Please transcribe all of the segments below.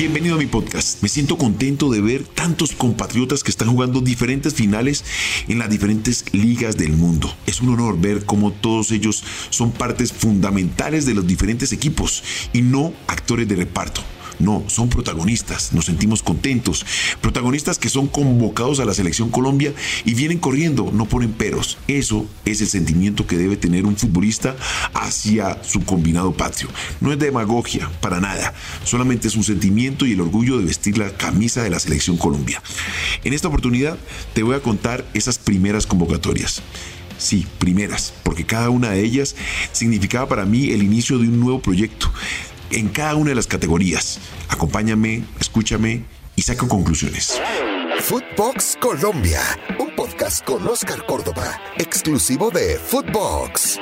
Bienvenido a mi podcast. Me siento contento de ver tantos compatriotas que están jugando diferentes finales en las diferentes ligas del mundo. Es un honor ver cómo todos ellos son partes fundamentales de los diferentes equipos y no actores de reparto. No, son protagonistas, nos sentimos contentos. Protagonistas que son convocados a la selección Colombia y vienen corriendo, no ponen peros. Eso es el sentimiento que debe tener un futbolista hacia su combinado patrio. No es demagogia, para nada. Solamente es un sentimiento y el orgullo de vestir la camisa de la selección Colombia. En esta oportunidad te voy a contar esas primeras convocatorias. Sí, primeras, porque cada una de ellas significaba para mí el inicio de un nuevo proyecto en cada una de las categorías. Acompáñame, escúchame y saco conclusiones. Footbox Colombia, un podcast con Oscar Córdoba, exclusivo de Footbox.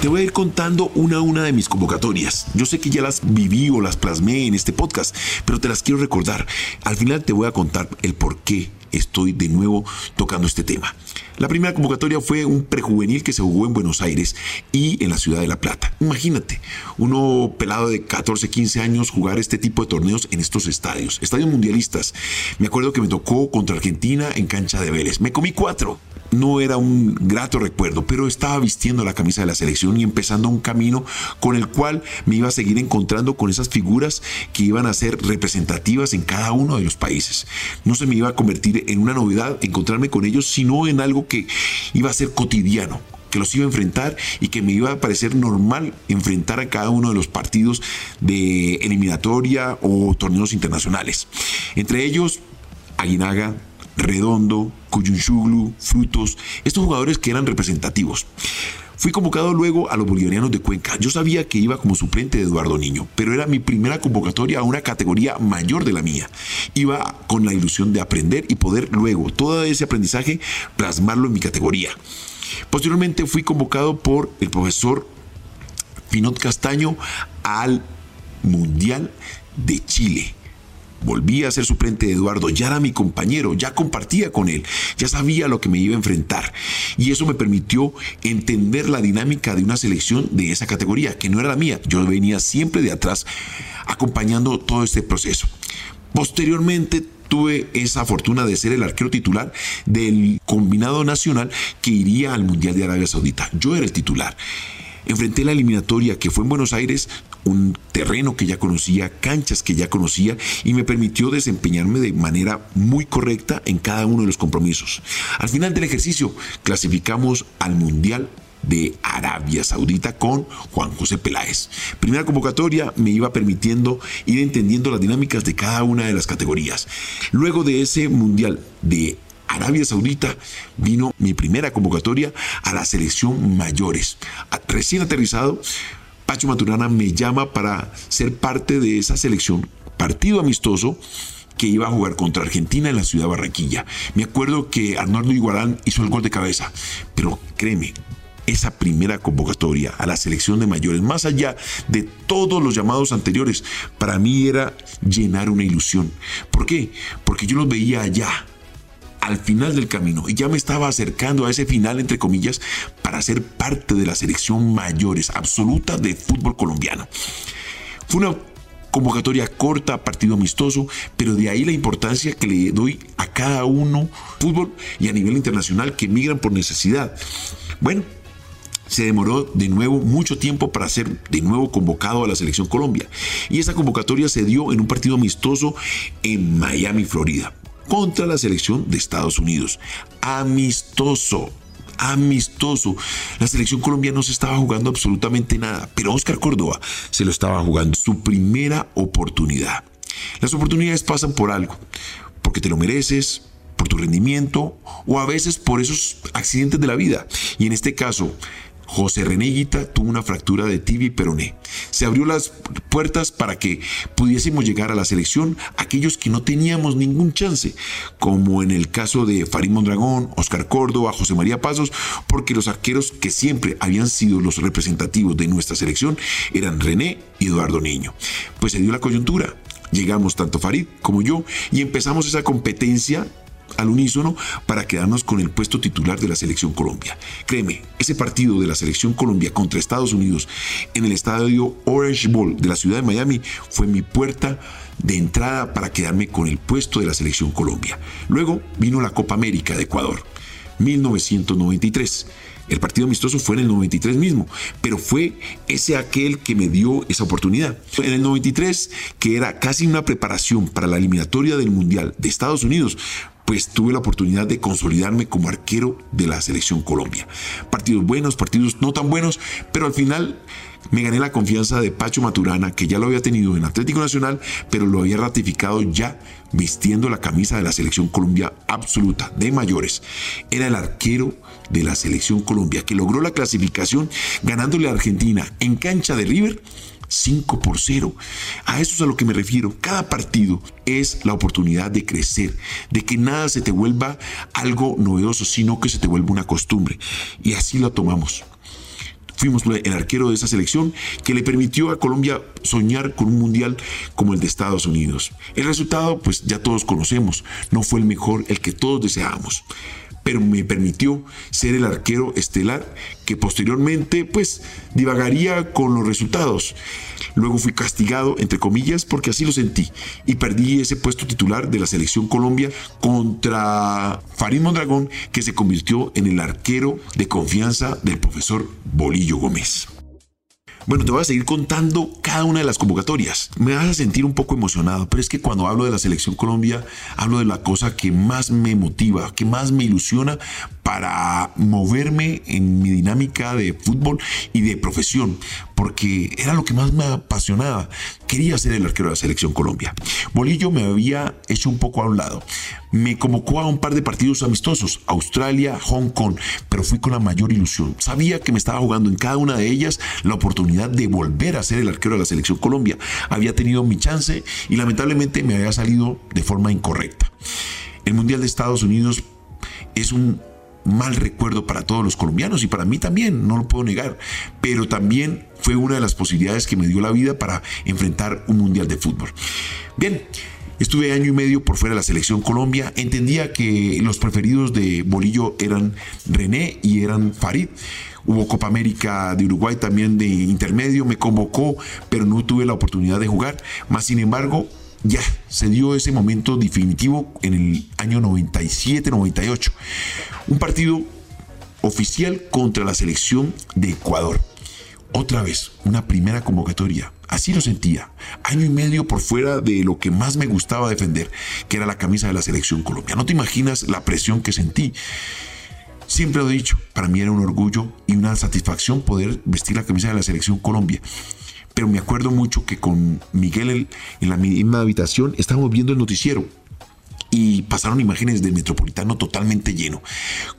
Te voy a ir contando una a una de mis convocatorias. Yo sé que ya las viví o las plasmé en este podcast, pero te las quiero recordar. Al final te voy a contar el por qué estoy de nuevo tocando este tema. La primera convocatoria fue un prejuvenil que se jugó en Buenos Aires y en la ciudad de La Plata. Imagínate, uno pelado de 14, 15 años jugar este tipo de torneos en estos estadios, estadios mundialistas. Me acuerdo que me tocó contra Argentina en cancha de Vélez. Me comí cuatro no era un grato recuerdo, pero estaba vistiendo la camisa de la selección y empezando un camino con el cual me iba a seguir encontrando con esas figuras que iban a ser representativas en cada uno de los países. No se me iba a convertir en una novedad encontrarme con ellos, sino en algo que iba a ser cotidiano que los iba a enfrentar y que me iba a parecer normal enfrentar a cada uno de los partidos de eliminatoria o torneos internacionales. Entre ellos, Aguinaga, Redondo, Cuyunchuglu, Frutos, estos jugadores que eran representativos. Fui convocado luego a los bolivarianos de Cuenca. Yo sabía que iba como suplente de Eduardo Niño, pero era mi primera convocatoria a una categoría mayor de la mía. Iba con la ilusión de aprender y poder luego todo ese aprendizaje plasmarlo en mi categoría. Posteriormente fui convocado por el profesor Pinot Castaño al Mundial de Chile. Volví a ser suplente de Eduardo, ya era mi compañero, ya compartía con él, ya sabía lo que me iba a enfrentar. Y eso me permitió entender la dinámica de una selección de esa categoría, que no era la mía. Yo venía siempre de atrás acompañando todo este proceso. Posteriormente tuve esa fortuna de ser el arquero titular del combinado nacional que iría al Mundial de Arabia Saudita. Yo era el titular. Enfrenté la eliminatoria que fue en Buenos Aires, un terreno que ya conocía, canchas que ya conocía y me permitió desempeñarme de manera muy correcta en cada uno de los compromisos. Al final del ejercicio clasificamos al Mundial de Arabia Saudita con Juan José Peláez. Primera convocatoria me iba permitiendo ir entendiendo las dinámicas de cada una de las categorías. Luego de ese Mundial de Arabia Saudita vino mi primera convocatoria a la selección mayores. Recién aterrizado, Pacho Maturana me llama para ser parte de esa selección, partido amistoso que iba a jugar contra Argentina en la ciudad de Barranquilla. Me acuerdo que Arnoldo Iguarán hizo el gol de cabeza, pero créeme, esa primera convocatoria a la selección de mayores, más allá de todos los llamados anteriores, para mí era llenar una ilusión. ¿Por qué? Porque yo los veía allá, al final del camino y ya me estaba acercando a ese final, entre comillas, para ser parte de la selección mayores absoluta de fútbol colombiano. Fue una convocatoria corta, partido amistoso, pero de ahí la importancia que le doy a cada uno, fútbol y a nivel internacional, que migran por necesidad. Bueno, se demoró de nuevo mucho tiempo para ser de nuevo convocado a la selección Colombia. Y esa convocatoria se dio en un partido amistoso en Miami, Florida contra la selección de Estados Unidos. Amistoso amistoso. La selección colombiana no se estaba jugando absolutamente nada, pero Oscar Córdoba se lo estaba jugando. Su primera oportunidad. Las oportunidades pasan por algo, porque te lo mereces, por tu rendimiento o a veces por esos accidentes de la vida. Y en este caso, José René Guita tuvo una fractura de tibia y peroné. Se abrió las puertas para que pudiésemos llegar a la selección aquellos que no teníamos ningún chance, como en el caso de Farid Mondragón, Oscar Córdoba, José María Pasos, porque los arqueros que siempre habían sido los representativos de nuestra selección eran René y Eduardo Niño. Pues se dio la coyuntura. Llegamos tanto Farid como yo y empezamos esa competencia al unísono para quedarnos con el puesto titular de la selección Colombia. Créeme, ese partido de la selección Colombia contra Estados Unidos en el estadio Orange Bowl de la ciudad de Miami fue mi puerta de entrada para quedarme con el puesto de la selección Colombia. Luego vino la Copa América de Ecuador, 1993. El partido amistoso fue en el 93 mismo, pero fue ese aquel que me dio esa oportunidad. En el 93, que era casi una preparación para la eliminatoria del Mundial de Estados Unidos, pues tuve la oportunidad de consolidarme como arquero de la selección Colombia. Partidos buenos, partidos no tan buenos, pero al final me gané la confianza de Pacho Maturana, que ya lo había tenido en Atlético Nacional, pero lo había ratificado ya vistiendo la camisa de la selección Colombia absoluta de mayores. Era el arquero de la selección Colombia que logró la clasificación ganándole a Argentina en cancha de River 5 por 0. A eso es a lo que me refiero. Cada partido es la oportunidad de crecer, de que nada se te vuelva algo novedoso, sino que se te vuelva una costumbre. Y así lo tomamos. Fuimos el arquero de esa selección que le permitió a Colombia soñar con un mundial como el de Estados Unidos. El resultado, pues ya todos conocemos, no fue el mejor, el que todos deseábamos pero me permitió ser el arquero estelar que posteriormente pues divagaría con los resultados. Luego fui castigado, entre comillas, porque así lo sentí y perdí ese puesto titular de la selección Colombia contra Farid Mondragón, que se convirtió en el arquero de confianza del profesor Bolillo Gómez. Bueno, te voy a seguir contando cada una de las convocatorias. Me vas a sentir un poco emocionado, pero es que cuando hablo de la selección Colombia, hablo de la cosa que más me motiva, que más me ilusiona para moverme en mi dinámica de fútbol y de profesión, porque era lo que más me apasionaba. Quería ser el arquero de la selección Colombia. Bolillo me había hecho un poco a un lado. Me convocó a un par de partidos amistosos, Australia, Hong Kong, pero fui con la mayor ilusión. Sabía que me estaba jugando en cada una de ellas la oportunidad de volver a ser el arquero de la selección Colombia. Había tenido mi chance y lamentablemente me había salido de forma incorrecta. El Mundial de Estados Unidos es un mal recuerdo para todos los colombianos y para mí también, no lo puedo negar, pero también fue una de las posibilidades que me dio la vida para enfrentar un mundial de fútbol. Bien, Estuve año y medio por fuera de la selección Colombia. Entendía que los preferidos de Bolillo eran René y eran Farid. Hubo Copa América de Uruguay también de intermedio. Me convocó, pero no tuve la oportunidad de jugar. Más sin embargo, ya se dio ese momento definitivo en el año 97-98. Un partido oficial contra la selección de Ecuador. Otra vez, una primera convocatoria. Así lo sentía. Año y medio por fuera de lo que más me gustaba defender, que era la camisa de la selección Colombia. No te imaginas la presión que sentí. Siempre lo he dicho, para mí era un orgullo y una satisfacción poder vestir la camisa de la selección Colombia pero me acuerdo mucho que con Miguel en la misma habitación estábamos viendo el noticiero y pasaron imágenes del metropolitano totalmente lleno.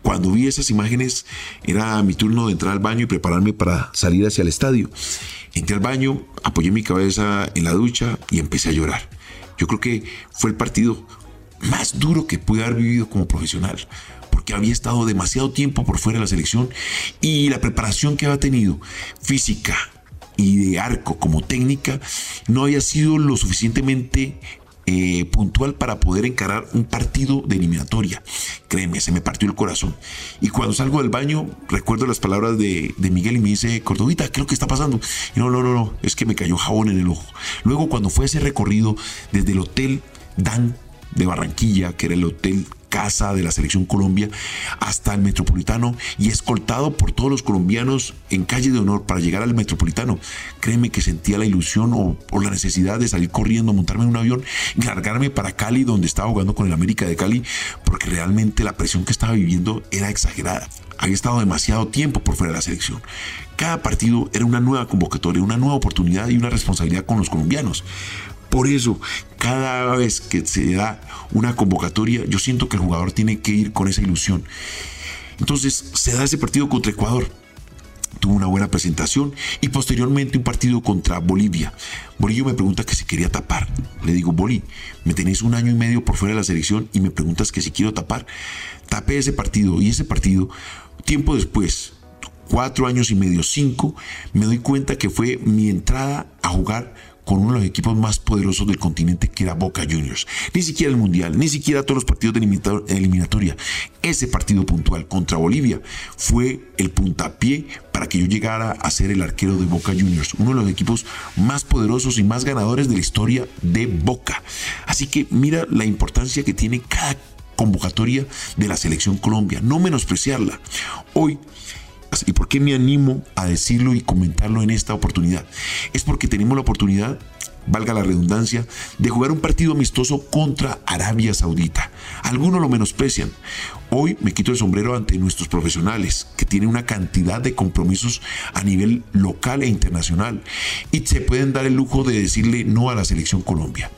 Cuando vi esas imágenes era mi turno de entrar al baño y prepararme para salir hacia el estadio. Entré al baño, apoyé mi cabeza en la ducha y empecé a llorar. Yo creo que fue el partido más duro que pude haber vivido como profesional, porque había estado demasiado tiempo por fuera de la selección y la preparación que había tenido física, y de arco como técnica no había sido lo suficientemente eh, puntual para poder encarar un partido de eliminatoria. Créeme, se me partió el corazón. Y cuando salgo del baño, recuerdo las palabras de, de Miguel y me dice, Cordovita, ¿qué es lo que está pasando? Y no, no, no, no, es que me cayó jabón en el ojo. Luego, cuando fue ese recorrido desde el Hotel Dan de Barranquilla, que era el hotel casa de la selección Colombia hasta el Metropolitano y escoltado por todos los colombianos en calle de honor para llegar al Metropolitano. Créeme que sentía la ilusión o, la necesidad de salir corriendo, montarme en un avión y largarme para Cali, donde estaba jugando con el América de Cali, porque realmente la presión que estaba viviendo era exagerada. Había estado demasiado tiempo por fuera de la selección. Cada partido era una nueva convocatoria, una nueva oportunidad y una responsabilidad con los colombianos. Por eso, cada vez que se da una convocatoria, yo siento que el jugador tiene que ir con esa ilusión. Entonces, se da ese partido contra Ecuador. Tuvo una buena presentación y posteriormente un partido contra Bolivia. Bolillo me pregunta que si quería tapar. Le digo, Boli, me tenéis un año y medio por fuera de la selección y me preguntas que si quiero tapar. Tapé ese partido y ese partido, tiempo después, cuatro años y medio, cinco, me doy cuenta que fue mi entrada a jugar con uno de los equipos más poderosos del continente que era Boca Juniors. Ni siquiera el Mundial, ni siquiera todos los partidos de eliminatoria. Ese partido puntual contra Bolivia fue el puntapié para que yo llegara a ser el arquero de Boca Juniors, uno de los equipos más poderosos y más ganadores de la historia de Boca. Así que mira la importancia que tiene cada convocatoria de la selección Colombia, no menospreciarla. Hoy ¿Y por qué me animo a decirlo y comentarlo en esta oportunidad? Es porque tenemos la oportunidad, valga la redundancia, de jugar un partido amistoso contra Arabia Saudita. Algunos lo menosprecian. Hoy me quito el sombrero ante nuestros profesionales, que tienen una cantidad de compromisos a nivel local e internacional, y se pueden dar el lujo de decirle no a la selección Colombia.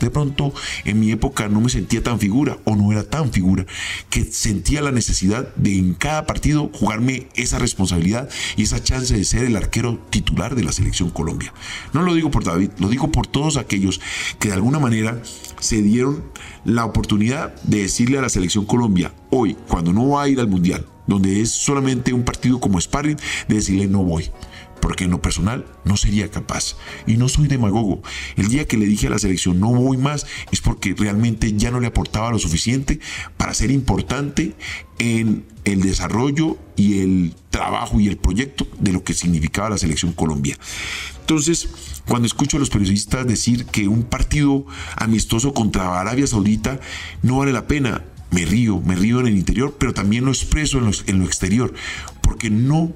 De pronto en mi época no me sentía tan figura o no era tan figura que sentía la necesidad de en cada partido jugarme esa responsabilidad y esa chance de ser el arquero titular de la selección Colombia. No lo digo por David, lo digo por todos aquellos que de alguna manera se dieron la oportunidad de decirle a la selección Colombia hoy, cuando no va a ir al Mundial, donde es solamente un partido como sparring, de decirle no voy porque en lo personal no sería capaz. Y no soy demagogo. El día que le dije a la selección no voy más es porque realmente ya no le aportaba lo suficiente para ser importante en el desarrollo y el trabajo y el proyecto de lo que significaba la selección Colombia. Entonces, cuando escucho a los periodistas decir que un partido amistoso contra Arabia Saudita no vale la pena, me río, me río en el interior, pero también lo expreso en, en lo exterior, porque no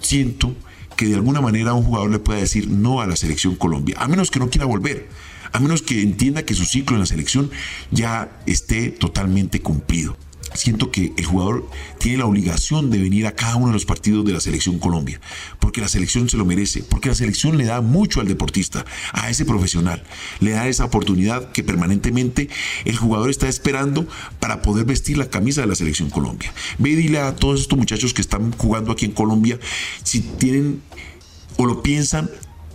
siento que de alguna manera un jugador le pueda decir no a la selección Colombia, a menos que no quiera volver, a menos que entienda que su ciclo en la selección ya esté totalmente cumplido siento que el jugador tiene la obligación de venir a cada uno de los partidos de la selección Colombia, porque la selección se lo merece, porque la selección le da mucho al deportista, a ese profesional, le da esa oportunidad que permanentemente el jugador está esperando para poder vestir la camisa de la selección Colombia. Ve y dile a todos estos muchachos que están jugando aquí en Colombia si tienen o lo piensan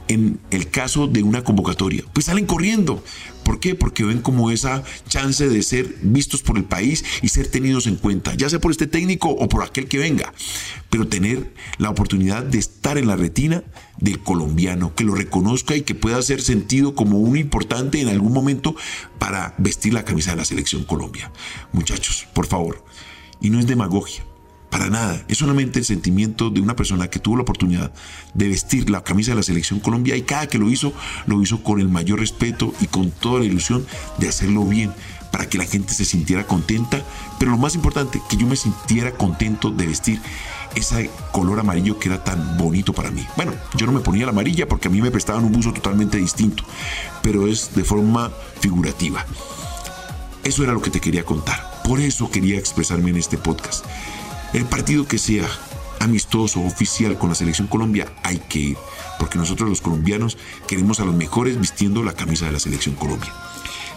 en el caso de una convocatoria, pues salen corriendo. ¿Por qué? Porque ven como esa chance de ser vistos por el país y ser tenidos en cuenta, ya sea por este técnico o por aquel que venga, pero tener la oportunidad de estar en la retina del colombiano, que lo reconozca y que pueda ser sentido como un importante en algún momento para vestir la camisa de la selección Colombia. Muchachos, por favor, y no es demagogia. Para nada, es solamente el sentimiento de una persona que tuvo la oportunidad de vestir la camisa de la selección Colombia y cada que lo hizo, lo hizo con el mayor respeto y con toda la ilusión de hacerlo bien para que la gente se sintiera contenta, pero lo más importante, que yo me sintiera contento de vestir ese color amarillo que era tan bonito para mí. Bueno, yo no me ponía la amarilla porque a mí me prestaban un buzo totalmente distinto, pero es de forma figurativa. Eso era lo que te quería contar. Por eso quería expresarme en este podcast. El partido que sea amistoso, oficial con la selección Colombia, hay que ir, porque nosotros los colombianos queremos a los mejores vistiendo la camisa de la selección Colombia.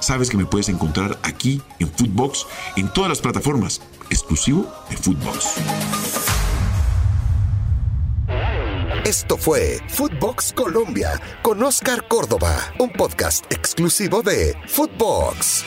Sabes que me puedes encontrar aquí en Footbox, en todas las plataformas, exclusivo de Footbox. Esto fue Footbox Colombia con Oscar Córdoba, un podcast exclusivo de Footbox.